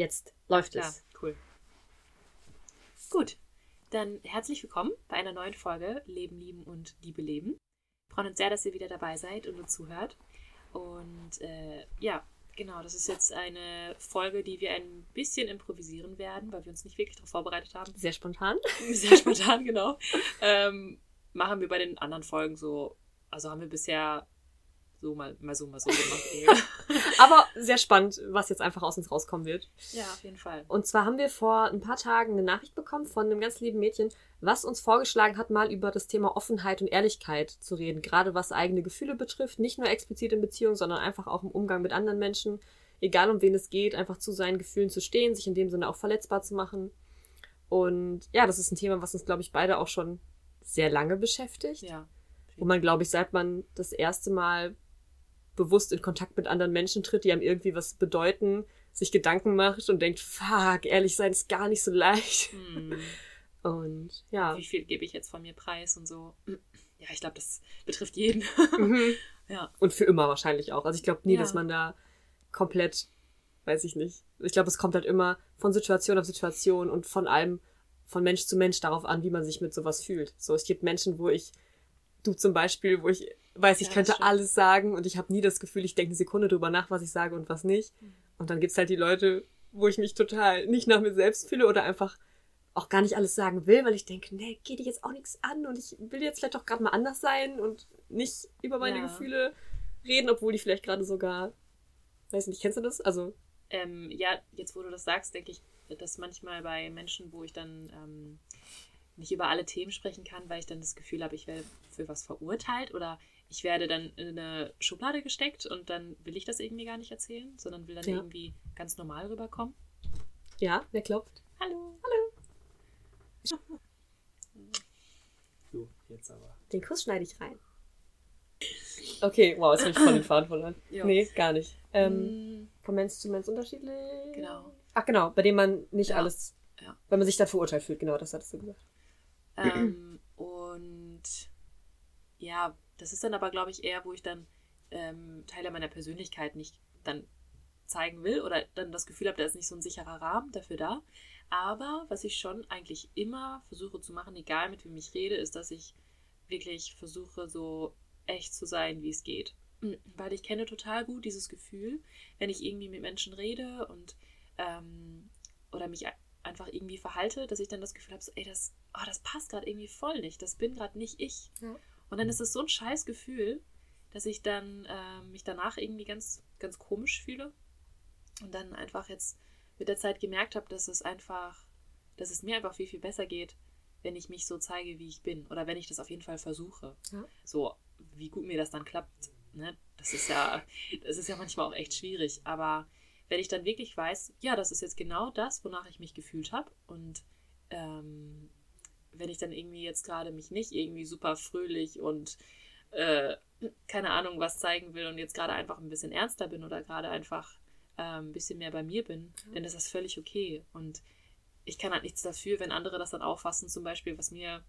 Jetzt läuft Ja, es. cool. Gut, dann herzlich willkommen bei einer neuen Folge Leben, Lieben und Liebe leben. Wir freuen uns sehr, dass ihr wieder dabei seid und uns zuhört. Und äh, ja, genau, das ist jetzt eine Folge, die wir ein bisschen improvisieren werden, weil wir uns nicht wirklich darauf vorbereitet haben. Sehr spontan. Sehr spontan, genau. Ähm, machen wir bei den anderen Folgen so, also haben wir bisher so mal, mal so, mal so gemacht. Aber sehr spannend, was jetzt einfach aus uns rauskommen wird. ja, auf jeden Fall. Und zwar haben wir vor ein paar Tagen eine Nachricht bekommen von einem ganz lieben Mädchen, was uns vorgeschlagen hat, mal über das Thema Offenheit und Ehrlichkeit zu reden. Gerade was eigene Gefühle betrifft. Nicht nur explizit in Beziehungen, sondern einfach auch im Umgang mit anderen Menschen. Egal um wen es geht, einfach zu seinen Gefühlen zu stehen, sich in dem Sinne auch verletzbar zu machen. Und ja, das ist ein Thema, was uns, glaube ich, beide auch schon sehr lange beschäftigt. Ja. Wo man, glaube ich, seit man das erste Mal bewusst in Kontakt mit anderen Menschen tritt, die einem irgendwie was bedeuten, sich Gedanken macht und denkt, fuck, ehrlich sein ist gar nicht so leicht. Hm. Und ja. Wie viel gebe ich jetzt von mir preis und so. Ja, ich glaube, das betrifft jeden. Mhm. ja. Und für immer wahrscheinlich auch. Also ich glaube nie, Ja. dass man da komplett, weiß ich nicht. Ich glaube, es kommt halt immer von Situation auf Situation und von allem, von Mensch zu Mensch darauf an, wie man sich mit sowas fühlt. So, es gibt Menschen, wo ich, du zum Beispiel, wo ich weiß, ich Ja, könnte alles sagen und ich habe nie das Gefühl, ich denke eine Sekunde drüber nach, was ich sage und was nicht. Mhm. Und dann gibt's halt die Leute, wo ich mich total nicht nach mir selbst fühle oder einfach auch gar nicht alles sagen will, weil ich denke, nee, geht dir jetzt auch nichts an und ich will jetzt vielleicht auch gerade mal anders sein und nicht über meine Ja. Gefühle reden, obwohl die vielleicht gerade sogar, weiß nicht, kennst du das? Also, Ähm, ja, jetzt wo du das sagst, denke ich, dass manchmal bei Menschen, wo ich dann ähm, nicht über alle Themen sprechen kann, weil ich dann das Gefühl habe, ich werde für was verurteilt oder ich werde dann in eine Schublade gesteckt und dann will ich das irgendwie gar nicht erzählen, sondern will dann Ja. irgendwie ganz normal rüberkommen. ja, wer klopft? Hallo. So, jetzt aber. Den Kuss schneide ich rein. Okay, wow, jetzt habe ich voll den Faden verloren. Ja. Nee, gar nicht. Ähm, Mm, von Mensch zu Mensch unterschiedlich. Genau. Ach genau, bei dem man nicht Ja. alles, Ja. wenn man sich dann verurteilt fühlt, genau, das hattest du gesagt. Ähm, und ja, das ist dann aber, glaube ich, eher, wo ich dann ähm, Teile meiner Persönlichkeit nicht dann zeigen will oder dann das Gefühl habe, da ist nicht so ein sicherer Rahmen dafür da. Aber was ich schon eigentlich immer versuche zu machen, egal mit wem ich rede, ist, dass ich wirklich versuche, so echt zu sein, wie es geht. Weil ich kenne total gut dieses Gefühl, wenn ich irgendwie mit Menschen rede und ähm, oder mich ein- einfach irgendwie verhalte, dass ich dann das Gefühl habe, so, ey, das, oh, das passt gerade irgendwie voll nicht. Das bin gerade nicht ich. Ja. Und dann ist es so ein scheiß Gefühl, dass ich dann ähm, mich danach irgendwie ganz, ganz komisch fühle. Und dann einfach jetzt mit der Zeit gemerkt habe, dass es einfach, dass es mir einfach viel, viel besser geht, wenn ich mich so zeige, wie ich bin. Oder wenn ich das auf jeden Fall versuche. Ja. So, wie gut mir das dann klappt, ne? Das ist ja, das ist ja manchmal auch echt schwierig. Aber wenn ich dann wirklich weiß, ja, das ist jetzt genau das, wonach ich mich gefühlt habe. Und ähm, wenn ich dann irgendwie jetzt gerade mich nicht irgendwie super fröhlich und äh, keine Ahnung was zeigen will und jetzt gerade einfach ein bisschen ernster bin oder gerade einfach ähm, ein bisschen mehr bei mir bin, dann ist das völlig okay. Und ich kann halt nichts dafür, wenn andere das dann auffassen, zum Beispiel, was mir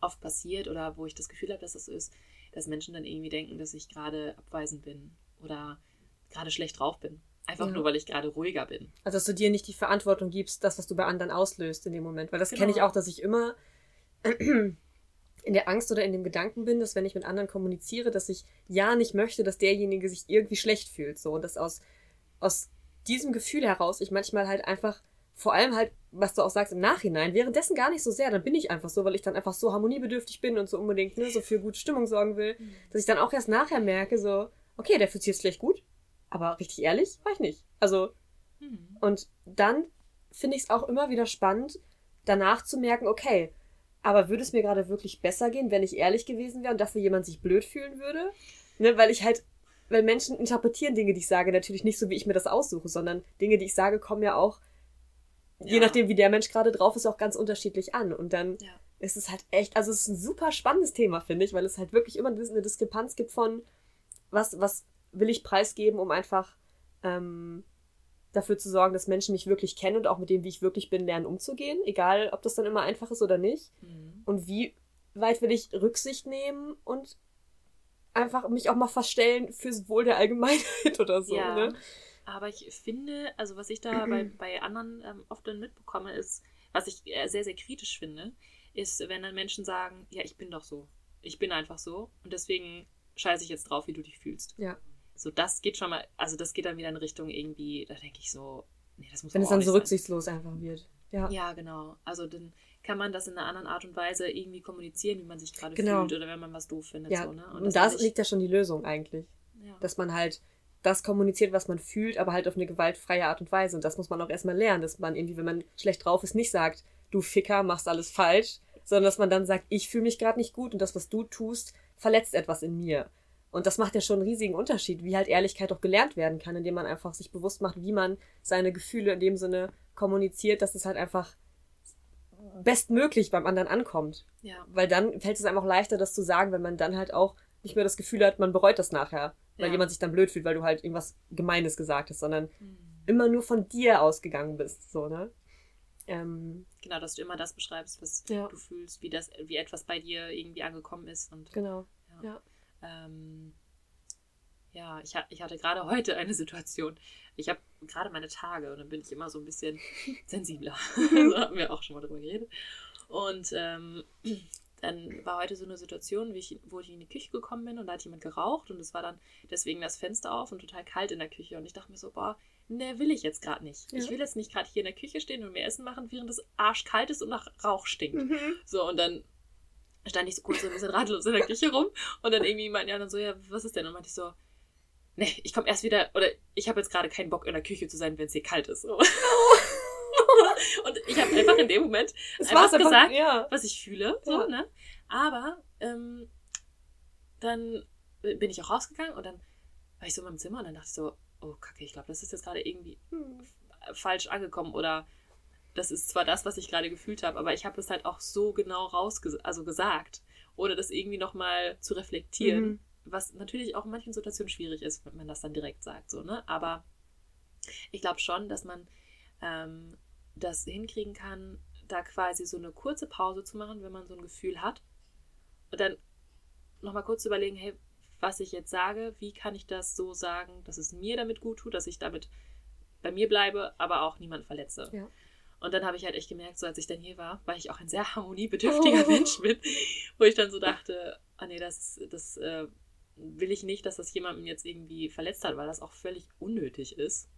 oft passiert oder wo ich das Gefühl habe, dass das so ist, dass Menschen dann irgendwie denken, dass ich gerade abweisend bin oder gerade schlecht drauf bin. Einfach Ja. nur, weil ich gerade ruhiger bin. Also, dass du dir nicht die Verantwortung gibst, das, was du bei anderen auslöst in dem Moment. Weil das kenne ich Genau. auch, dass ich immer in der Angst oder in dem Gedanken bin, dass wenn ich mit anderen kommuniziere, dass ich ja nicht möchte, dass derjenige sich irgendwie schlecht fühlt. So. Und dass aus, aus diesem Gefühl heraus ich manchmal halt einfach, vor allem halt, was du auch sagst im Nachhinein, währenddessen gar nicht so sehr, dann bin ich einfach so, weil ich dann einfach so harmoniebedürftig bin und so unbedingt ne, so für gute Stimmung sorgen will, dass ich dann auch erst nachher merke, so, okay, der fühlt sich jetzt vielleicht gut, aber richtig ehrlich war ich nicht. Also, Mhm. und dann finde ich es auch immer wieder spannend, danach zu merken, okay, aber würde es mir gerade wirklich besser gehen, wenn ich ehrlich gewesen wäre und dafür jemand sich blöd fühlen würde? Ne, weil ich halt, weil Menschen interpretieren Dinge, die ich sage, natürlich nicht so, wie ich mir das aussuche, sondern Dinge, die ich sage, kommen ja auch, je Ja. nachdem, wie der Mensch gerade drauf ist, auch ganz unterschiedlich an. Und dann Ja. ist es halt echt, also es ist ein super spannendes Thema, finde ich, weil es halt wirklich immer eine Diskrepanz gibt von, was, was will ich preisgeben, um einfach ähm, dafür zu sorgen, dass Menschen mich wirklich kennen und auch mit dem, wie ich wirklich bin, lernen umzugehen, egal ob das dann immer einfach ist oder nicht. Mhm. Und wie weit will ich Rücksicht nehmen und einfach mich auch mal verstellen fürs Wohl der Allgemeinheit oder so. Ja. Ne? Aber ich finde, also was ich da bei, bei anderen ähm, oft dann mitbekomme, ist, was ich äh, sehr, sehr kritisch finde, ist, wenn dann Menschen sagen, ja, ich bin doch so. Ich bin einfach so und deswegen scheiße ich jetzt drauf, wie du dich fühlst. Ja. So, das geht schon mal, also das geht dann wieder in Richtung irgendwie, da denke ich so, nee, das muss Wenn es dann so sein. rücksichtslos einfach wird. Ja. Ja, genau. Also dann kann man das in einer anderen Art und Weise irgendwie kommunizieren, wie man sich gerade Genau. fühlt oder wenn man was doof findet. Ja, so, ne? und, das da liegt ja schon die Lösung eigentlich. ja. Dass man halt das kommuniziert, was man fühlt, aber halt auf eine gewaltfreie Art und Weise. Und das muss man auch erstmal lernen, dass man irgendwie, wenn man schlecht drauf ist, nicht sagt, du Ficker, machst alles falsch, sondern dass man dann sagt, ich fühle mich gerade nicht gut und das, was du tust, verletzt etwas in mir. Und das macht ja schon einen riesigen Unterschied, wie halt Ehrlichkeit auch gelernt werden kann, indem man einfach sich bewusst macht, wie man seine Gefühle in dem Sinne kommuniziert, dass es halt einfach bestmöglich beim anderen ankommt. ja. Weil dann fällt es einem auch leichter, das zu sagen, wenn man dann halt auch nicht mehr das Gefühl hat, man bereut das nachher. Weil Ja. jemand sich dann blöd fühlt, weil du halt irgendwas Gemeines gesagt hast, sondern Hm. immer nur von dir ausgegangen bist, so, ne? Ähm, Genau, dass du immer das beschreibst, was Ja. du fühlst, wie das, wie etwas bei dir irgendwie angekommen ist. Und genau. Ja. Ähm, ja, ich, ha- ich hatte gerade heute eine Situation. Ich habe gerade meine Tage und dann bin ich immer so ein bisschen sensibler. so haben wir auch schon mal drüber geredet. Und ähm, dann war heute so eine Situation, wie ich, wo ich in die Küche gekommen bin und da hat jemand geraucht und es war dann deswegen das Fenster auf und total kalt in der Küche. Und ich dachte mir so, boah, ne, will ich jetzt gerade nicht. Ja. Ich will jetzt nicht gerade hier in der Küche stehen und mir Essen machen, während es arschkalt ist und nach Rauch stinkt. Mhm. So, und dann stand ich so kurz so ein bisschen ratlos in der Küche rum und dann irgendwie meinten die anderen so, ja, was ist denn? Und meinte ich so, nee, ich komme erst wieder, oder ich habe jetzt gerade keinen Bock in der Küche zu sein, wenn es hier kalt ist. So. und ich habe einfach in dem Moment Es einfach war's einfach, gesagt, ja. was ich fühle, so, Ja. ne? Aber ähm, dann bin ich auch rausgegangen und dann war ich so in meinem Zimmer und dann dachte ich so, oh Kacke, ich glaube, das ist jetzt gerade irgendwie Hm. falsch angekommen oder das ist zwar das, was ich gerade gefühlt habe, aber ich habe es halt auch so genau rausge also gesagt, ohne das irgendwie nochmal zu reflektieren, Mhm. was natürlich auch in manchen Situationen schwierig ist, wenn man das dann direkt sagt, so, ne? Aber ich glaube schon, dass man ähm, das hinkriegen kann, da quasi so eine kurze Pause zu machen, wenn man so ein Gefühl hat und dann nochmal kurz zu überlegen, hey, was ich jetzt sage, wie kann ich das so sagen, dass es mir damit gut tut, dass ich damit bei mir bleibe, aber auch niemand verletze. Ja. Und dann habe ich halt echt gemerkt, so als ich dann hier war, weil ich auch ein sehr harmoniebedürftiger Oh. Mensch bin, wo ich dann so dachte, ah nee, das, das äh, will ich nicht, dass das jemanden jetzt irgendwie verletzt hat, weil das auch völlig unnötig ist.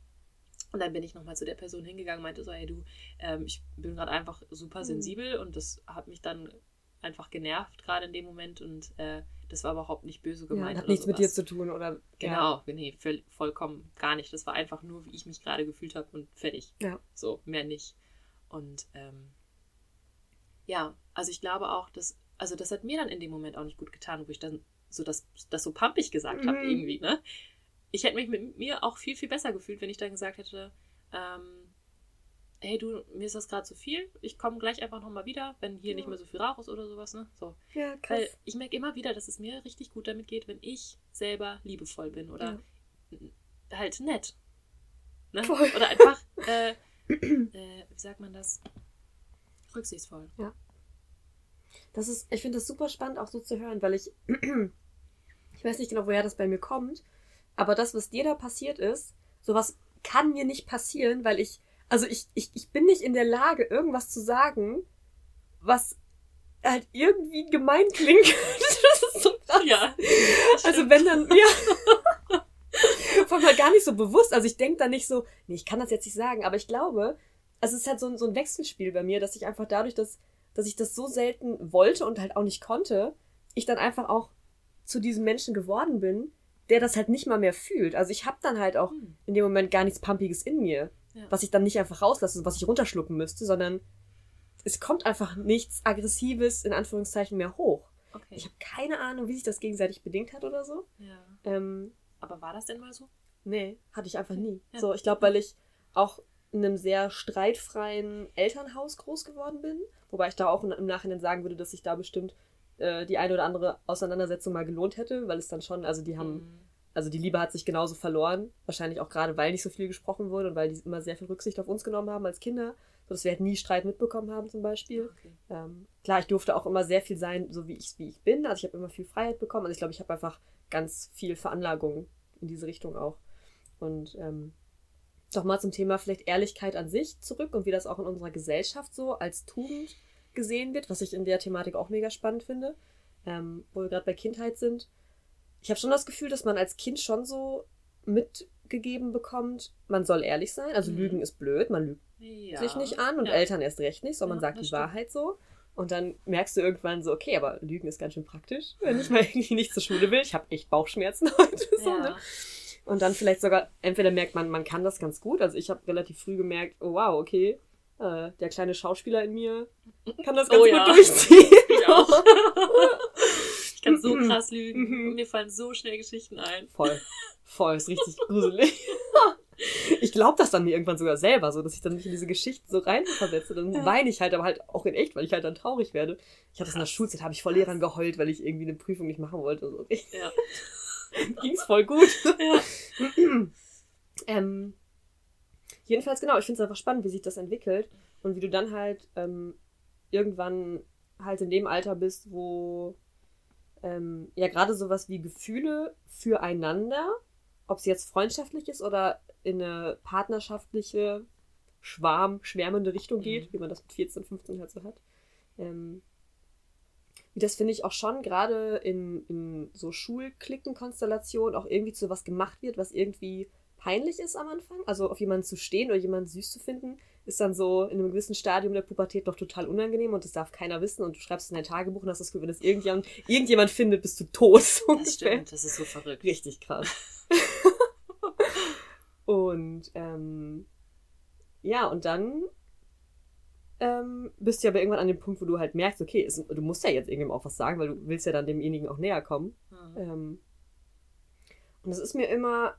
Und dann bin ich nochmal zu der Person hingegangen und meinte so, hey du, ähm, ich bin gerade einfach super Mhm. sensibel und das hat mich dann einfach genervt gerade in dem Moment und äh, das war überhaupt nicht böse ja gemeint. hat oder nichts mit dir sowas. zu tun, oder? Ja. Genau, nee, voll, vollkommen gar nicht. Das war einfach nur, wie ich mich gerade gefühlt habe und fertig. Ja. So, mehr nicht. Und ähm, ja, also ich glaube auch, dass, also das hat mir dann in dem Moment auch nicht gut getan, wo ich dann so das, das so pampig gesagt habe Mhm. irgendwie, ne? Ich hätte mich mit mir auch viel, viel besser gefühlt, wenn ich dann gesagt hätte, ähm, hey du, mir ist das gerade zu viel, ich komme gleich einfach nochmal wieder, wenn hier Ja. nicht mehr so viel Rauch ist oder sowas, ne? So. Ja, krass. Weil ich merke immer wieder, dass es mir richtig gut damit geht, wenn ich selber liebevoll bin oder halt nett. Ne? Voll. Oder einfach, äh, äh, wie sagt man das? Rücksichtsvoll. Das ist, ich finde das super spannend auch so zu hören, weil ich, ich weiß nicht genau, woher das bei mir kommt, aber das, was dir da passiert ist, sowas kann mir nicht passieren, weil ich, also ich, ich, ich bin nicht in der Lage, irgendwas zu sagen, was halt irgendwie gemein klingt. das ist so krass. Ja. Also wenn dann, ja. Allem halt gar nicht so bewusst. Also ich denke da nicht so, nee, ich kann das jetzt nicht sagen, aber ich glaube, also es ist halt so ein, so ein Wechselspiel bei mir, dass ich einfach dadurch, dass, dass ich das so selten wollte und halt auch nicht konnte, ich dann einfach auch zu diesem Menschen geworden bin, der das halt nicht mal mehr fühlt. Also ich habe dann halt auch Hm. in dem Moment gar nichts Pumpiges in mir, Ja. was ich dann nicht einfach rauslasse, was ich runterschlucken müsste, sondern es kommt einfach nichts Aggressives in Anführungszeichen mehr hoch. Okay. Ich habe keine Ahnung, wie sich das gegenseitig bedingt hat oder so. ja. Ähm, Aber war das denn mal so? nee, hatte ich einfach nie. Ja. So, ich glaube, weil ich auch in einem sehr streitfreien Elternhaus groß geworden bin. Wobei ich da auch im Nachhinein sagen würde, dass sich da bestimmt äh, die eine oder andere Auseinandersetzung mal gelohnt hätte, weil es dann schon, also die haben, Hm. also die Liebe hat sich genauso verloren. Wahrscheinlich auch gerade, weil nicht so viel gesprochen wurde und weil die immer sehr viel Rücksicht auf uns genommen haben als Kinder. Sodass wir halt nie Streit mitbekommen haben zum Beispiel. Okay. Ähm, klar, ich durfte auch immer sehr viel sein, so wie ich, wie ich bin. Also ich habe immer viel Freiheit bekommen. Also ich glaube, ich habe einfach ganz viel Veranlagung in diese Richtung auch. Und ähm, doch mal zum Thema vielleicht Ehrlichkeit an sich zurück und wie das auch in unserer Gesellschaft so als Tugend gesehen wird, was ich in der Thematik auch mega spannend finde, ähm, wo wir gerade bei Kindheit sind. Ich habe schon das Gefühl, dass man als Kind schon so mitgegeben bekommt, man soll ehrlich sein. Also Mhm. Lügen ist blöd, man lügt Ja. sich nicht an und ja. Eltern erst recht nicht, sondern man Ja, sagt das die stimmt. Wahrheit so. Und dann merkst du irgendwann so, okay, aber Lügen ist ganz schön praktisch, wenn ich mal irgendwie nicht zur Schule will. Ich habe echt Bauchschmerzen heute. So, ne? Ja. Und dann vielleicht sogar, entweder merkt man, man kann das ganz gut. Also ich habe relativ früh gemerkt, oh wow, okay, äh, der kleine Schauspieler in mir kann das ganz Oh gut ja. durchziehen. Ich auch. ich kann so krass lügen. Mhm. Und mir fallen so schnell Geschichten ein. Voll. Voll, ist richtig gruselig. Ich glaube das dann mir irgendwann sogar selber, so dass ich dann mich in diese Geschichten so reinversetze. Dann Ja. weine ich halt, aber halt auch in echt, weil ich halt dann traurig werde. Ich hatte das in der. Schulzeit, habe ich vor Lehrern geheult, weil ich irgendwie eine Prüfung nicht machen wollte. So. Ja. Ging's voll gut. ja. Ähm, jedenfalls, genau, ich finde es einfach spannend, wie sich das entwickelt und wie du dann halt ähm, irgendwann halt in dem Alter bist, wo ähm, ja gerade sowas wie Gefühle füreinander, ob es jetzt freundschaftlich ist oder in eine partnerschaftliche, schwarm, schwärmende Richtung geht, Mhm. wie man das mit 14, 15 halt so hat. Ähm, wie das finde ich auch schon gerade in, in so Schulklickenkonstellationen auch irgendwie zu was gemacht wird, was irgendwie peinlich ist am Anfang. Also auf jemanden zu stehen oder jemanden süß zu finden, ist dann so in einem gewissen Stadium der Pubertät doch total unangenehm und das darf keiner wissen und du schreibst in dein Tagebuch und hast das Gefühl, wenn das irgendjemand, irgendjemand findet, bist du tot. Das stimmt, das ist so verrückt. Richtig krass. und ähm, ja, und dann ähm, bist du aber irgendwann an dem Punkt, wo du halt merkst, okay, es, du musst ja jetzt irgendjemandem auch was sagen, weil du willst ja dann demjenigen auch näher kommen. Mhm. Ähm, und das ist mir immer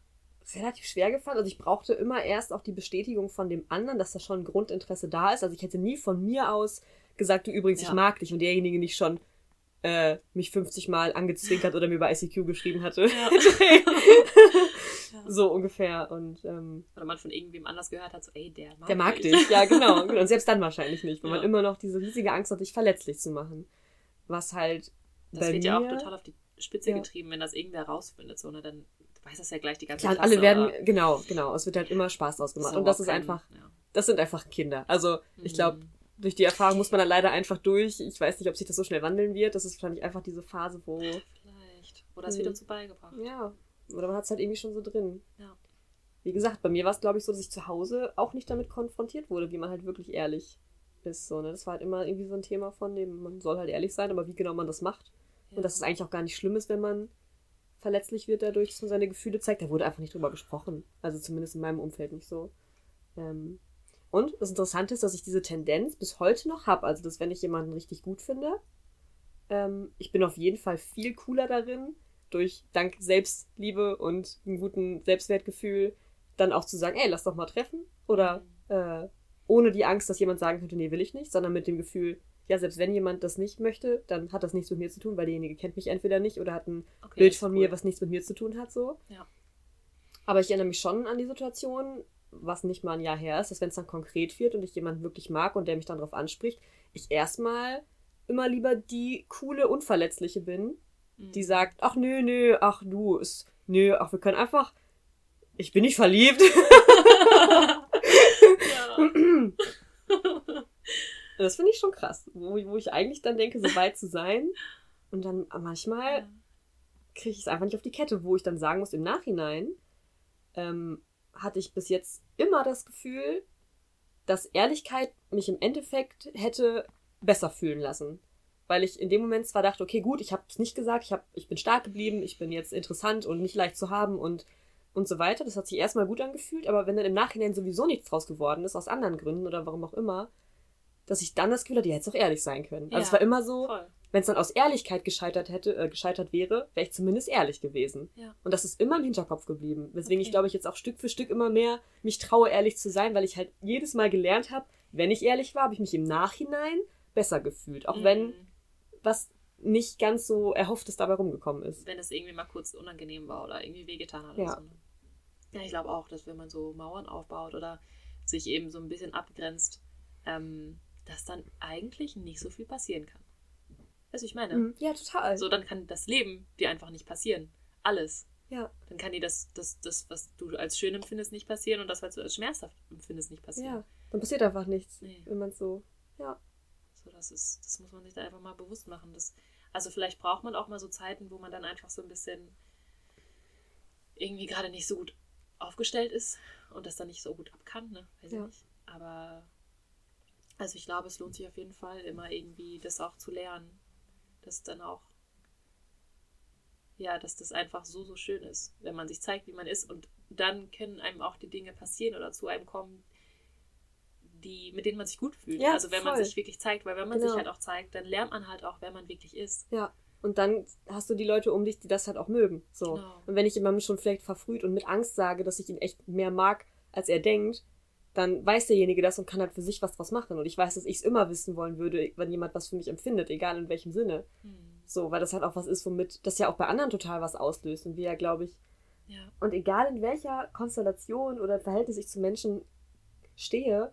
relativ schwer gefallen. Also ich brauchte immer erst auch die Bestätigung von dem anderen, dass da schon ein Grundinteresse da ist. Also ich hätte nie von mir aus gesagt, du übrigens, ich Ja. mag dich und derjenige nicht schon äh, mich 50 Mal angezwinkert oder mir bei ICQ geschrieben hatte. Ja. So ungefähr. Und ähm, Oder man von irgendwem anders gehört hat, so, ey, der mag der mag dich. dich. Ja, genau. genau. Und selbst dann wahrscheinlich nicht, weil Ja. man immer noch diese riesige Angst hat, dich verletzlich zu machen. Was halt Das wird mir... ja auch total auf die Spitze Ja. getrieben, wenn das irgendwer rausfindet, so, ne, dann weiß das ja gleich die ganze Klar, und Klasse. alle werden, oder- genau, genau. Es wird halt immer Spaß draus gemacht. Und überhaupt das ist kein- einfach, Ja. das sind einfach Kinder. Also, ich glaube, Mhm. Durch die Erfahrung muss man da leider einfach durch. Ich weiß nicht, ob sich das so schnell wandeln wird. Das ist wahrscheinlich einfach diese Phase, wo, Vielleicht. Oder es wird uns so beigebracht. ja, oder man hat es halt irgendwie schon so drin. Ja. Wie gesagt, bei mir war es, glaube ich, so, dass ich zu Hause auch nicht damit konfrontiert wurde, wie man halt wirklich ehrlich ist. So, ne? Das war halt immer irgendwie so ein Thema von dem, man soll halt ehrlich sein, aber wie genau man das macht. Und dass es eigentlich auch gar nicht schlimm ist, wenn man verletzlich wird dadurch, dass man seine Gefühle zeigt. Da wurde einfach nicht drüber gesprochen. Also zumindest in meinem Umfeld nicht so. Ähm, und das Interessante ist, dass ich diese Tendenz bis heute noch habe. Also, dass wenn ich jemanden richtig gut finde, ähm, ich bin auf jeden Fall viel cooler darin, durch dank Selbstliebe und einem guten Selbstwertgefühl dann auch zu sagen, ey, lass doch mal treffen. Oder äh, ohne die Angst, dass jemand sagen könnte, nee, will ich nicht, sondern mit dem Gefühl, ja, selbst wenn jemand das nicht möchte, dann hat das nichts mit mir zu tun, weil derjenige kennt mich entweder nicht oder hat ein Okay, Bild von cool. mir, was nichts mit mir zu tun hat, so. Ja. Aber ich erinnere mich schon an die Situation, was nicht mal ein Jahr her ist, dass wenn es dann konkret wird und ich jemanden wirklich mag und der mich dann darauf anspricht, ich erstmal immer lieber die coole, unverletzliche bin, Mhm. die sagt, ach nö, nö, ach du, ist, nö, ach wir können einfach, ich bin nicht verliebt. Das finde ich schon krass, wo, wo ich eigentlich dann denke, so weit zu sein. Und dann manchmal kriege ich es einfach nicht auf die Kette, wo ich dann sagen muss, im Nachhinein ähm, hatte ich bis jetzt immer das Gefühl, dass Ehrlichkeit mich im Endeffekt hätte besser fühlen lassen. Weil ich in dem Moment zwar dachte, okay, gut, ich habe es nicht gesagt, ich, hab, ich bin stark geblieben, ich bin jetzt interessant und nicht leicht zu haben und, und so weiter. Das hat sich erstmal gut angefühlt, aber wenn dann im Nachhinein sowieso nichts draus geworden ist, aus anderen Gründen oder warum auch immer, dass ich dann das Gefühl hatte, die hätte es auch ehrlich sein können. Also Ja, es war immer so, Voll. Wenn es dann aus Ehrlichkeit gescheitert hätte, äh, gescheitert wäre, wäre ich zumindest ehrlich gewesen. Ja. Und das ist immer im Hinterkopf geblieben. Weswegen ich Okay. glaube ich jetzt auch Stück für Stück immer mehr mich traue, ehrlich zu sein, weil ich halt jedes Mal gelernt habe, wenn ich ehrlich war, habe ich mich im Nachhinein besser gefühlt. Auch wenn Mhm. was nicht ganz so erhofftes dabei rumgekommen ist. Wenn es irgendwie mal kurz unangenehm war oder irgendwie wehgetan hat. Ja. Oder so. ne? Ja, ich glaube auch, dass wenn man so Mauern aufbaut oder sich eben so ein bisschen abgrenzt, ähm, dass dann eigentlich nicht so viel passieren kann. Weißt du, ich meine? Mhm. Ja, total. So, dann kann das Leben dir einfach nicht passieren. Alles. Ja. Dann kann dir das, das, das, was du als schön empfindest, nicht passieren und das, was du als schmerzhaft empfindest, nicht passieren. Ja. Dann passiert einfach nichts, Nee. wenn man so. Ja. So, das ist, das muss man sich da einfach mal bewusst machen. Das, also vielleicht braucht man auch mal so Zeiten, wo man dann einfach so ein bisschen irgendwie gerade nicht so gut aufgestellt ist und das dann nicht so gut ab kann, ne? Weiß Ja. ich nicht. Aber also ich glaube, es lohnt sich auf jeden Fall immer irgendwie das auch zu lernen. Das dann auch, ja, dass das einfach so, so schön ist, wenn man sich zeigt, wie man ist und dann können einem auch die Dinge passieren oder zu einem kommen, die, mit denen man sich gut fühlt. Ja, also wenn man voll. sich wirklich zeigt, weil wenn man Genau. sich halt auch zeigt, dann lernt man halt auch, wer man wirklich ist. Ja. Und dann hast du die Leute um dich, die das halt auch mögen. So. Genau. Und wenn ich jemandem schon vielleicht verfrüht und mit Angst sage, dass ich ihn echt mehr mag, als er denkt, dann weiß derjenige das und kann halt für sich was draus machen. Und ich weiß, dass ich es immer wissen wollen würde, wenn jemand was für mich empfindet, egal in welchem Sinne. Hm. So, weil das halt auch was ist, womit das ja auch bei anderen total was auslöst. Und wir ja, glaube ich, Ja. und egal in welcher Konstellation oder Verhältnis ich zu Menschen stehe,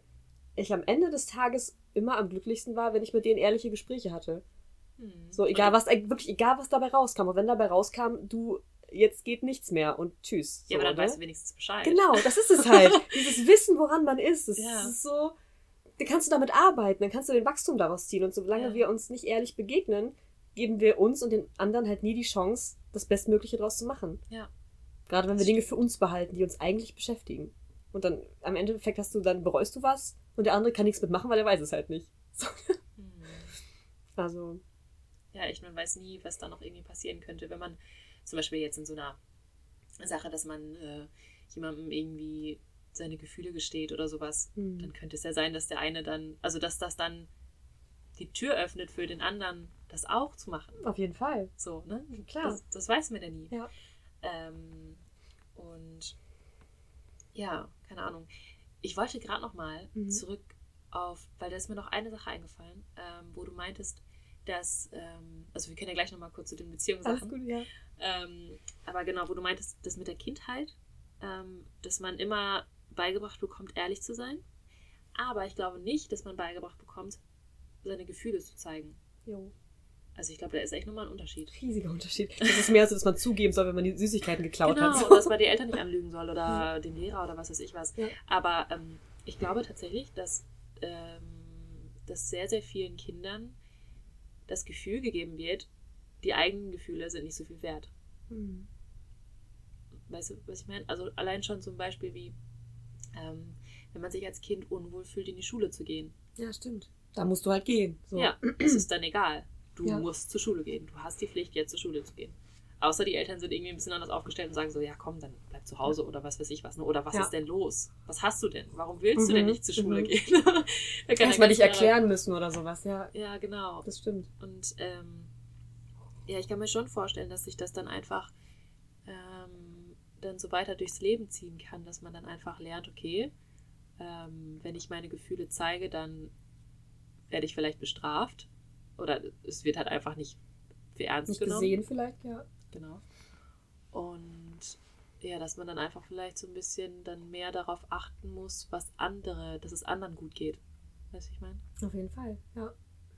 ich am Ende des Tages immer am glücklichsten war, wenn ich mit denen ehrliche Gespräche hatte. Hm. So, egal was, wirklich egal was dabei rauskam. Und wenn dabei rauskam, du, jetzt geht nichts mehr und tschüss. Ja, aber so, dann ne? weißt du wenigstens Bescheid. Genau, das ist es halt. Dieses Wissen, woran man ist, das Ja. ist so, dann kannst du damit arbeiten, dann kannst du den Wachstum daraus ziehen. Und solange Ja. wir uns nicht ehrlich begegnen, geben wir uns und den anderen halt nie die Chance, das Bestmögliche daraus zu machen. Ja. Gerade wenn wir Das Dinge für uns behalten, die uns eigentlich beschäftigen. Und dann am Endeffekt hast du, dann bereust du was und der andere kann nichts mitmachen, weil er weiß es halt nicht. So. Hm. Also, Ja, echt, man weiß nie, was da noch irgendwie passieren könnte, wenn man zum Beispiel jetzt in so einer Sache, dass man äh, jemandem irgendwie seine Gefühle gesteht oder sowas, hm. dann könnte es ja sein, dass der eine dann, also dass das dann die Tür öffnet für den anderen, das auch zu machen. auf jeden Fall. So, ne? Klar. Das, das weiß man ja nie. Ja. Ähm, und ja, keine Ahnung. Ich wollte gerade noch mal Mhm. zurück auf, weil da ist mir noch eine Sache eingefallen, ähm, wo du meintest, dass, ähm, also wir können ja gleich noch mal kurz zu den Alles Beziehungssachen. gut, ja. Ähm, aber genau, wo du meintest, das mit der Kindheit, ähm, dass man immer beigebracht bekommt, ehrlich zu sein. Aber ich glaube nicht, dass man beigebracht bekommt, seine Gefühle zu zeigen. Jo. Also ich glaube, da ist echt nochmal ein Unterschied. Riesiger Unterschied. Das ist mehr so, dass man zugeben soll, wenn man die Süßigkeiten geklaut genau, hat. und dass man die Eltern nicht anlügen soll oder den Lehrer oder was weiß ich was. Ja. Aber ähm, ich glaube tatsächlich, dass, ähm, dass sehr, sehr vielen Kindern das Gefühl gegeben wird, die eigenen Gefühle sind nicht so viel wert. Hm. Weißt du, was ich meine? Also allein schon zum Beispiel wie, ähm, wenn man sich als Kind unwohl fühlt, in die Schule zu gehen. Ja, stimmt. Da musst du halt gehen. So. Ja, es ist dann egal. Du Ja. musst zur Schule gehen. Du hast die Pflicht, jetzt zur Schule zu gehen. Außer die Eltern sind irgendwie ein bisschen anders aufgestellt und sagen so, ja komm, dann bleib zu Hause oder was weiß ich was. Ne? Oder was Ja. ist denn los? Was hast du denn? Warum willst du denn Mhm, nicht zur Schule mhm. gehen? Da kann er Erstmal dich erklären müssen oder sowas. Ja, Ja, genau. das stimmt. Und ähm, ja, ich kann mir schon vorstellen, dass sich das dann einfach ähm, dann so weiter durchs Leben ziehen kann, dass man dann einfach lernt, okay, ähm, wenn ich meine Gefühle zeige, dann werde ich vielleicht bestraft. Oder es wird halt einfach nicht für ernst Nicht genommen. gesehen vielleicht, ja. Genau. Und ja, dass man dann einfach vielleicht so ein bisschen dann mehr darauf achten muss, was andere, dass es anderen gut geht. Weißt du, ich meine? Auf jeden Fall, ja.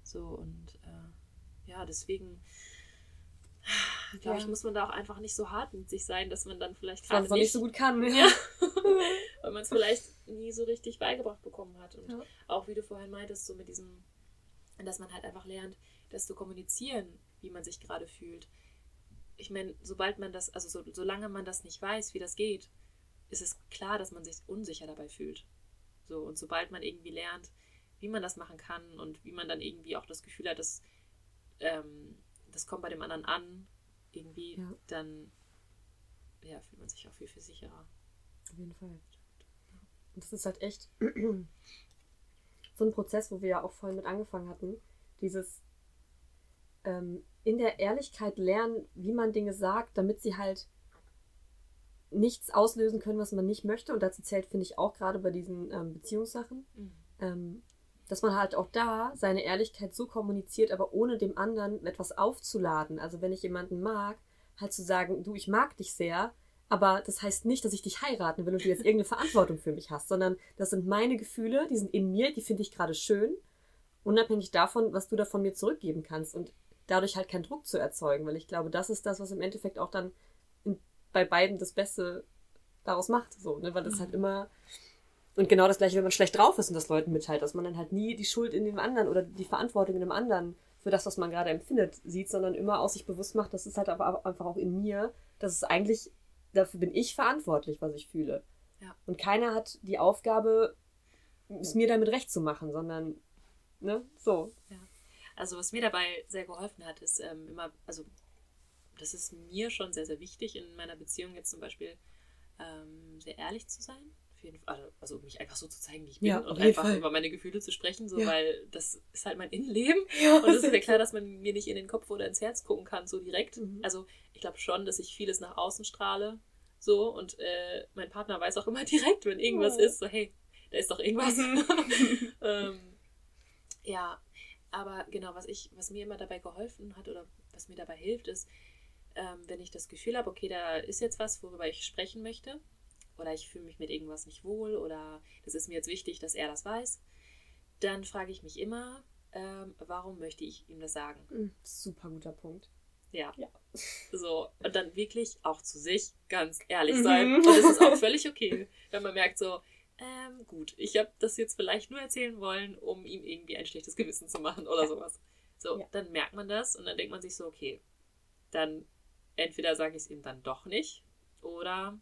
So und äh, ja, deswegen glaube ich, Ja. muss man da auch einfach nicht so hart mit sich sein, dass man dann vielleicht gerade auch nicht so gut kann. Ja. weil man es vielleicht nie so richtig beigebracht bekommen hat. Und Ja. auch wie du vorhin meintest, so mit diesem, dass man halt einfach lernt, das zu kommunizieren, wie man sich gerade fühlt. Ich meine, sobald man das, also so, solange man das nicht weiß, wie das geht, ist es klar, dass man sich unsicher dabei fühlt. So, und sobald man irgendwie lernt, wie man das machen kann und wie man dann irgendwie auch das Gefühl hat, dass ähm, das kommt bei dem anderen an, irgendwie, Ja. dann ja, fühlt man sich auch viel, viel sicherer. Auf jeden Fall. Und das ist halt echt so ein Prozess, wo wir ja auch vorhin mit angefangen hatten. Dieses ähm, in der Ehrlichkeit lernen, wie man Dinge sagt, damit sie halt nichts auslösen können, was man nicht möchte. Und dazu zählt, finde ich, auch gerade bei diesen ähm, Beziehungssachen, ähm, dass man halt auch da seine Ehrlichkeit so kommuniziert, aber ohne dem anderen etwas aufzuladen. Also wenn ich jemanden mag, halt zu sagen, du, ich mag dich sehr, aber das heißt nicht, dass ich dich heiraten will und du jetzt irgendeine Verantwortung für mich hast, sondern das sind meine Gefühle, die sind in mir, die finde ich gerade schön, unabhängig davon, was du davon mir zurückgeben kannst und dadurch halt keinen Druck zu erzeugen, weil ich glaube, das ist das, was im Endeffekt auch dann in bei beiden das Beste daraus macht, so, ne, weil das Mhm. halt immer und genau das gleiche, wenn man schlecht drauf ist und das Leuten mitteilt, dass man dann halt nie die Schuld in dem anderen oder die Verantwortung in dem anderen für das, was man gerade empfindet, sieht, sondern immer aus sich bewusst macht, das ist halt aber einfach auch in mir, das ist eigentlich, dafür bin ich verantwortlich, was ich fühle. Ja. Und keiner hat die Aufgabe, es mir damit recht zu machen, sondern, ne, so. Also was mir dabei sehr geholfen hat, ist ähm, immer, also das ist mir schon sehr, sehr wichtig in meiner Beziehung jetzt zum Beispiel, ähm, sehr ehrlich zu sein. Also, also mich einfach so zu zeigen, wie ich bin Ja, und einfach Fall. über meine Gefühle zu sprechen, so Ja. weil das ist halt mein Innenleben. Ja, Und es ist ja klar, dass man mir nicht in den Kopf oder ins Herz gucken kann, so direkt. Mhm. Also ich glaube schon, dass ich vieles nach außen strahle. So, und äh, mein Partner weiß auch immer direkt, wenn irgendwas Oh. ist, so, hey, da ist doch irgendwas. Mhm. ähm, ja, aber genau, was ich, was mir immer dabei geholfen hat oder was mir dabei hilft, ist, ähm, wenn ich das Gefühl habe, okay, da ist jetzt was, worüber ich sprechen möchte, oder ich fühle mich mit irgendwas nicht wohl, oder das ist mir jetzt wichtig, dass er das weiß, dann frage ich mich immer, ähm, warum möchte ich ihm das sagen? Mhm, Super guter Punkt. Ja. Ja. So, und dann wirklich auch zu sich ganz ehrlich Mhm. sein. Und es ist auch völlig okay, wenn man merkt so, ähm, gut, ich habe das jetzt vielleicht nur erzählen wollen, um ihm irgendwie ein schlechtes Gewissen zu machen oder Ja. sowas. So, Ja. dann merkt man das und dann denkt man sich so, okay, dann entweder sage ich es ihm dann doch nicht oder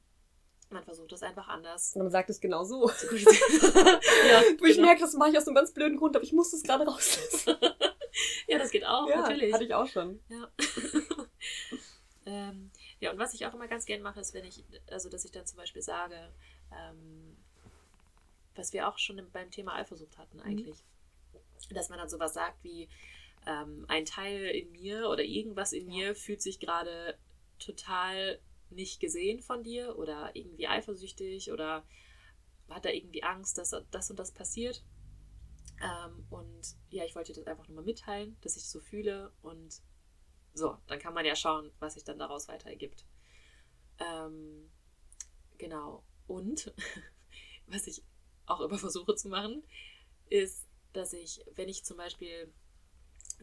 man versucht es einfach anders. Und man sagt es genau so. ja, Wo ich genau. merke, das mache ich aus einem ganz blöden Grund, aber ich muss das gerade rauslassen. ja, das geht auch, ja, natürlich. hatte ich auch schon. Ja. ähm, ja, und was ich auch immer ganz gern mache, ist, wenn ich, also dass ich dann zum Beispiel sage, ähm, was wir auch schon beim Thema Eifersucht hatten eigentlich, dass man dann sowas sagt wie, ähm, ein Teil in mir oder irgendwas in mir fühlt sich gerade total nicht gesehen von dir oder irgendwie eifersüchtig oder hat da irgendwie Angst, dass das und das passiert. Ähm, und ja, ich wollte dir das einfach nur mal mitteilen, dass ich so fühle und so, dann kann man ja schauen, was sich dann daraus weiter ergibt. Ähm, genau. Und was ich auch immer versuche zu machen, ist, dass ich, wenn ich zum Beispiel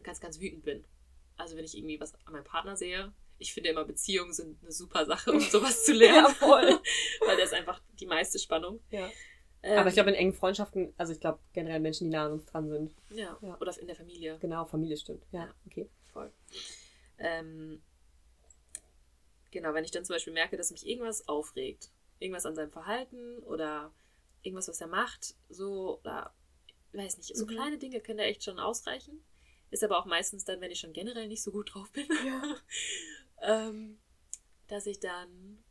ganz, ganz wütend bin, also wenn ich irgendwie was an meinem Partner sehe, ich finde immer Beziehungen sind eine super Sache, um sowas zu lernen. Ja, voll. Weil das ist einfach die meiste Spannung. Ja. Ähm, Aber ich glaube, in engen Freundschaften, also ich glaube generell Menschen, die nah an uns dran sind. ja, Ja. oder in der Familie. Genau, Familie stimmt. Ja, Ja. okay. Voll. Ähm, genau, wenn ich dann zum Beispiel merke, dass mich irgendwas aufregt, irgendwas an seinem Verhalten oder irgendwas, was er macht, so, oder, weiß nicht, so Mhm. kleine Dinge können da echt schon ausreichen. Ist aber auch meistens dann, wenn ich schon generell nicht so gut drauf bin, Ja. ähm, dass ich dann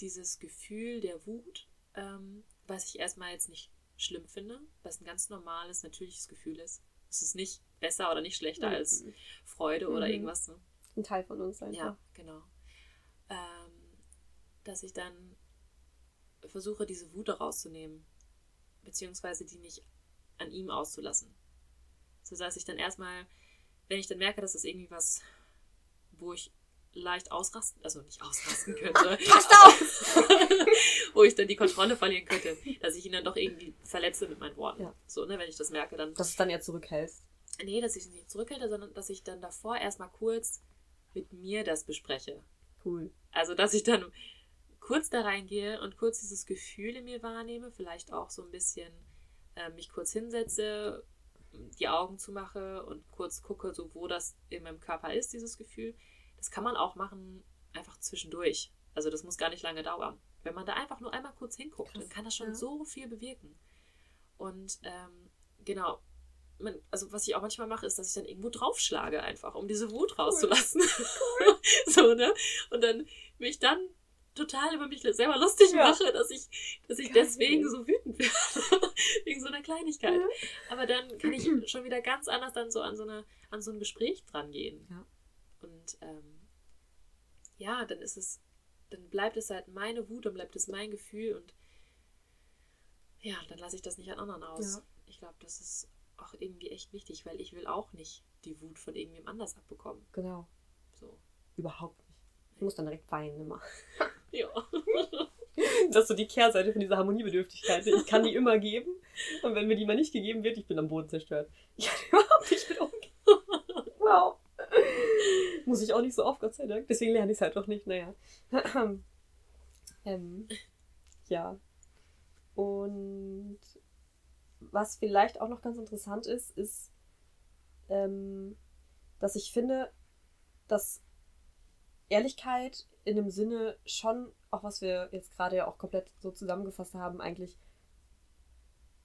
dieses Gefühl der Wut, ähm, was ich erstmal jetzt nicht schlimm finde, was ein ganz normales, natürliches Gefühl ist. Es ist nicht besser oder nicht schlechter als Freude oder Mhm. irgendwas. Ne? Ein Teil von uns einfach. Ja, genau. Ähm, dass ich dann versuche, diese Wut rauszunehmen, beziehungsweise die nicht an ihm auszulassen. So dass ich dann erstmal, wenn ich dann merke, dass es irgendwie was, wo ich leicht ausrasten, also nicht ausrasten könnte, Passt auf! wo ich dann die Kontrolle verlieren könnte, dass ich ihn dann doch irgendwie verletze mit meinen Worten. Ja. So, ne, wenn ich das merke, dann Dass es dann eher zurückhältst. Nee, dass ich es nicht zurückhalte, sondern dass ich dann davor erstmal kurz mit mir das bespreche. Cool. Also, dass ich dann kurz da reingehe und kurz dieses Gefühl in mir wahrnehme, vielleicht auch so ein bisschen äh, mich kurz hinsetze, die Augen zumache und kurz gucke, so wo das in meinem Körper ist, dieses Gefühl. Das kann man auch machen, einfach zwischendurch. Also, das muss gar nicht lange dauern. Wenn man da einfach nur einmal kurz hinguckt, Krass, dann kann das schon ja. so viel bewirken. Und ähm, genau, man, also was ich auch manchmal mache, ist, dass ich dann irgendwo draufschlage einfach, um diese Wut rauszulassen. so, ne? Und dann mich dann total über mich selber lustig Ja. mache, dass ich, dass ich deswegen so wütend werde. Wegen so einer Kleinigkeit. Ja. Aber dann kann ich schon wieder ganz anders dann so an so eine, an so ein Gespräch dran gehen. Ja. Und ähm, ja, dann ist es, dann bleibt es halt meine Wut und bleibt es mein Gefühl und ja, dann lasse ich das nicht an anderen aus. Ich glaube, das ist auch irgendwie echt wichtig, weil ich will auch nicht die Wut von irgendwem anders abbekommen. Genau. So. Überhaupt nicht. Ich muss dann direkt weinen immer. Ja. Das ist so die Kehrseite von dieser Harmoniebedürftigkeit. Ich kann die immer geben. Und wenn mir die mal nicht gegeben wird, ich bin am Boden zerstört. Ich kann überhaupt nicht mit umgehen. Wow. Muss ich auch nicht so oft, Gott sei Dank. Deswegen lerne ich es halt auch nicht, naja. ähm, ja. Und was vielleicht auch noch ganz interessant ist, ist, ähm, dass ich finde, dass Ehrlichkeit in dem Sinne schon, auch was wir jetzt gerade ja auch komplett so zusammengefasst haben, eigentlich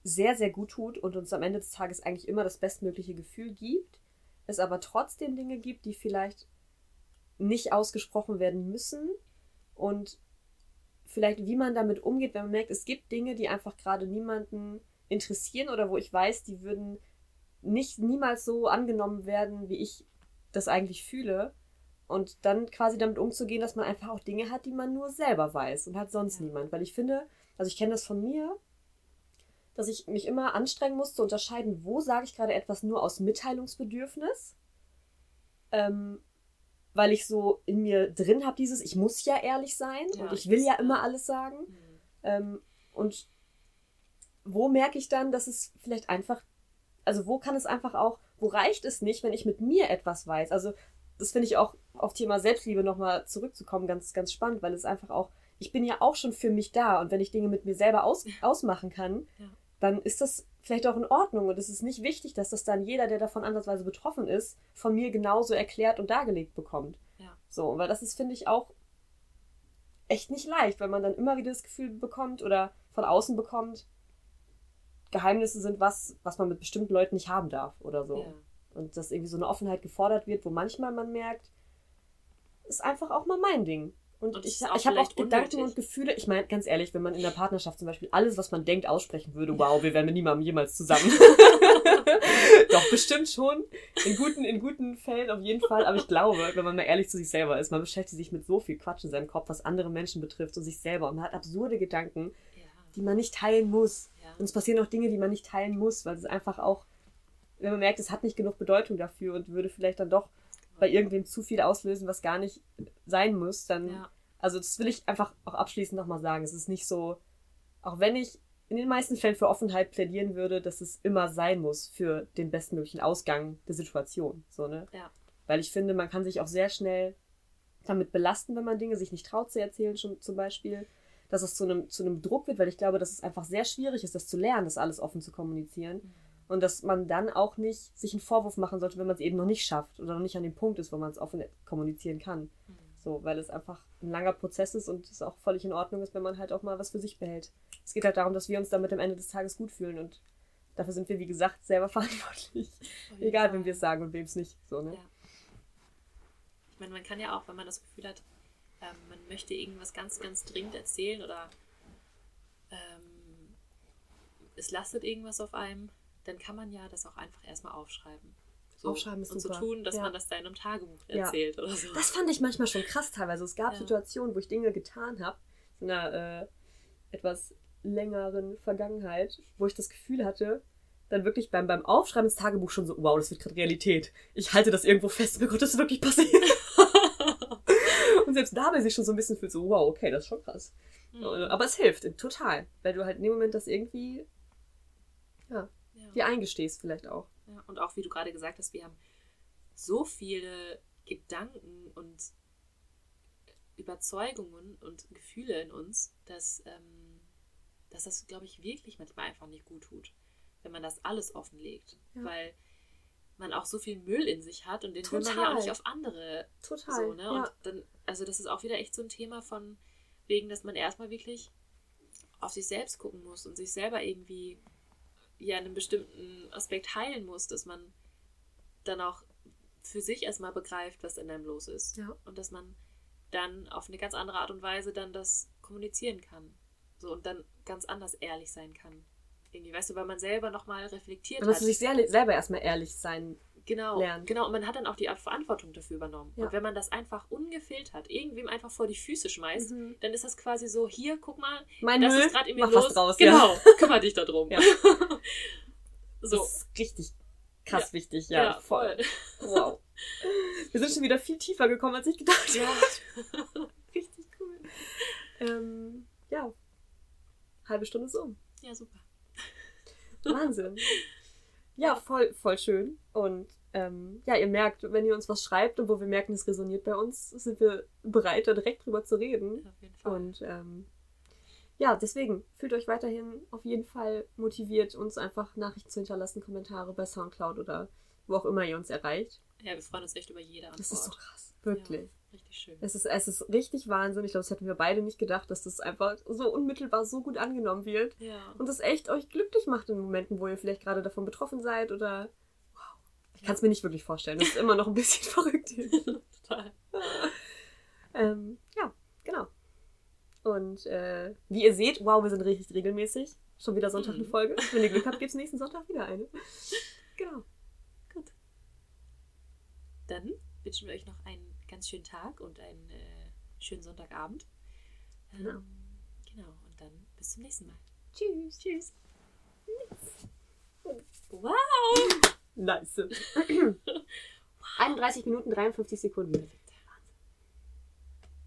sehr, sehr gut tut und uns am Ende des Tages eigentlich immer das bestmögliche Gefühl gibt, es aber trotzdem Dinge gibt, die vielleicht nicht ausgesprochen werden müssen und vielleicht wie man damit umgeht, wenn man merkt, es gibt Dinge, die einfach gerade niemanden interessieren oder wo ich weiß, die würden nicht niemals so angenommen werden, wie ich das eigentlich fühle. Und dann quasi damit umzugehen, dass man einfach auch Dinge hat, die man nur selber weiß und hat sonst ja. niemand. Weil ich finde, also ich kenne das von mir, dass ich mich immer anstrengen muss zu unterscheiden, wo sage ich gerade etwas nur aus Mitteilungsbedürfnis. Ähm, weil ich so in mir drin habe, dieses, ich muss ja ehrlich sein ja, und ich will ja immer alles sagen. Mhm. Ähm, und wo merke ich dann, dass es vielleicht einfach, also wo kann es einfach auch, wo reicht es nicht, wenn ich mit mir etwas weiß? Also das finde ich auch auf Thema Selbstliebe nochmal zurückzukommen, ganz, ganz spannend, weil es einfach auch, ich bin ja auch schon für mich da und wenn ich Dinge mit mir selber aus, ausmachen kann, ja. dann ist das vielleicht auch in Ordnung und es ist nicht wichtig, dass das dann jeder, der davon ansatzweise betroffen ist, von mir genauso erklärt und dargelegt bekommt. Ja. So, weil das ist, finde ich, auch echt nicht leicht, weil man dann immer wieder das Gefühl bekommt oder von außen bekommt, Geheimnisse sind was, was man mit bestimmten Leuten nicht haben darf oder so. Ja. Und dass irgendwie so eine Offenheit gefordert wird, wo manchmal man merkt, ist einfach auch mal mein Ding. Und, und ich, ich habe auch Gedanken und Gefühle. Ich meine, ganz ehrlich, wenn man in der Partnerschaft zum Beispiel alles, was man denkt, aussprechen würde, wow, wir wären mit niemandem jemals zusammen. Doch, bestimmt schon. In guten, in guten Fällen auf jeden Fall. Aber ich glaube, wenn man mal ehrlich zu sich selber ist, man beschäftigt sich mit so viel Quatsch in seinem Kopf, was andere Menschen betrifft und sich selber. Und man hat absurde Gedanken, ja. die man nicht teilen muss. Ja. Und es passieren auch Dinge, die man nicht teilen muss, weil es einfach auch, wenn man merkt, es hat nicht genug Bedeutung dafür und würde vielleicht dann doch bei irgendwem zu viel auslösen, was gar nicht sein muss, dann. Ja. Also, das will ich einfach auch abschließend nochmal sagen. Es ist nicht so, auch wenn ich in den meisten Fällen für Offenheit plädieren würde, dass es immer sein muss für den bestmöglichen Ausgang der Situation. So, ne? Ja. Weil ich finde, man kann sich auch sehr schnell damit belasten, wenn man Dinge sich nicht traut zu erzählen, schon zum Beispiel, dass es zu einem, zu einem Druck wird, weil ich glaube, dass es einfach sehr schwierig ist, das zu lernen, das alles offen zu kommunizieren. Mhm. Und dass man dann auch nicht sich einen Vorwurf machen sollte, wenn man es eben noch nicht schafft oder noch nicht an dem Punkt ist, wo man es offen kommunizieren kann. Mhm. So, weil es einfach ein langer Prozess ist und es auch völlig in Ordnung ist, wenn man halt auch mal was für sich behält. Es geht halt darum, dass wir uns damit am Ende des Tages gut fühlen und dafür sind wir, wie gesagt, selber verantwortlich. Oh, Egal, wem wir es sagen und wem es nicht. So, ne? Ja. Ich meine, man kann ja auch, wenn man das Gefühl hat, ähm, man möchte irgendwas ganz, ganz dringend erzählen oder ähm, es lastet irgendwas auf einem, dann kann man ja das auch einfach erstmal aufschreiben. So, Aufschreiben ist und super. so tun, dass ja. man das da in einem Tagebuch erzählt ja. oder so. Das fand ich manchmal schon krass teilweise. Es gab ja. Situationen, wo ich Dinge getan habe, in einer äh, etwas längeren Vergangenheit, wo ich das Gefühl hatte, dann wirklich beim, beim Aufschreiben des Tagebuchs schon so, wow, das wird gerade Realität. Ich halte das irgendwo fest, mir Gott, das ist wirklich passiert. und selbst dabei sich schon so ein bisschen fühlt, so, wow, okay, das ist schon krass. Mhm. Aber es hilft, total. Weil du halt in dem Moment das irgendwie, ja. Dir eingestehst vielleicht auch. Ja, und auch wie du gerade gesagt hast, wir haben so viele Gedanken und Überzeugungen und Gefühle in uns, dass, ähm, dass das, glaube ich, wirklich manchmal einfach nicht gut tut, wenn man das alles offenlegt. Ja. Weil man auch so viel Müll in sich hat und den Total. will man ja auch nicht auf andere. Total. So, ne? Ja. Und dann, also das ist auch wieder echt so ein Thema von wegen, dass man erstmal wirklich auf sich selbst gucken muss und sich selber irgendwie ja einen bestimmten Aspekt heilen muss, dass man dann auch für sich erstmal begreift, was in einem los ist. Ja. Und dass man dann auf eine ganz andere Art und Weise dann das kommunizieren kann. So und dann ganz anders ehrlich sein kann. Irgendwie, weißt du, weil man selber nochmal reflektiert und hat. Dass sich sehr, selber erstmal ehrlich sein genau, lernt. Genau, und man hat dann auch die Verantwortung dafür übernommen. Ja. Und wenn man das einfach ungefiltert, irgendwem einfach vor die Füße schmeißt, mhm. dann ist das quasi so, hier, guck mal, mein das Müll, ist gerade in mir mach los. Was draus, genau, ja. kümmere dich darum. Ja. so. Das ist richtig krass wichtig, ja. ja voll. Wow. Wir sind schon wieder viel tiefer gekommen, als ich gedacht habe. Richtig cool. Ähm, ja. Halbe Stunde ist um. Ja, super. Wahnsinn. Ja, voll, voll schön. Und ähm, ja, ihr merkt, wenn ihr uns was schreibt und wo wir merken, es resoniert bei uns, sind wir bereit, da direkt drüber zu reden. Auf jeden Fall. Und ähm, ja, deswegen fühlt euch weiterhin auf jeden Fall motiviert, uns einfach Nachrichten zu hinterlassen, Kommentare bei Soundcloud oder wo auch immer ihr uns erreicht. ja, wir freuen uns echt über jede Antwort. Das ist so krass, wirklich. Ja, richtig schön. Es ist, es ist richtig Wahnsinn. Ich glaube, das hätten wir beide nicht gedacht, dass das einfach so unmittelbar so gut angenommen wird. Ja. Und das echt euch glücklich macht in Momenten, wo ihr vielleicht gerade davon betroffen seid oder. Wow. Ich kann es mir nicht wirklich vorstellen. Das ist immer noch ein bisschen verrückt. hier. Total. ähm, ja, genau. Und äh, wie ihr seht, wow, wir sind richtig regelmäßig. Schon wieder Sonntag eine Mhm. Folge. Wenn ihr Glück habt, gibt es nächsten Sonntag wieder eine. Genau. Gut. Dann wünschen wir euch noch einen ganz schönen Tag und einen äh, schönen Sonntagabend. Ähm, Genau. Genau. Und dann bis zum nächsten Mal. Tschüss. Tschüss. Wow! Nice. 31 Minuten 53 Sekunden.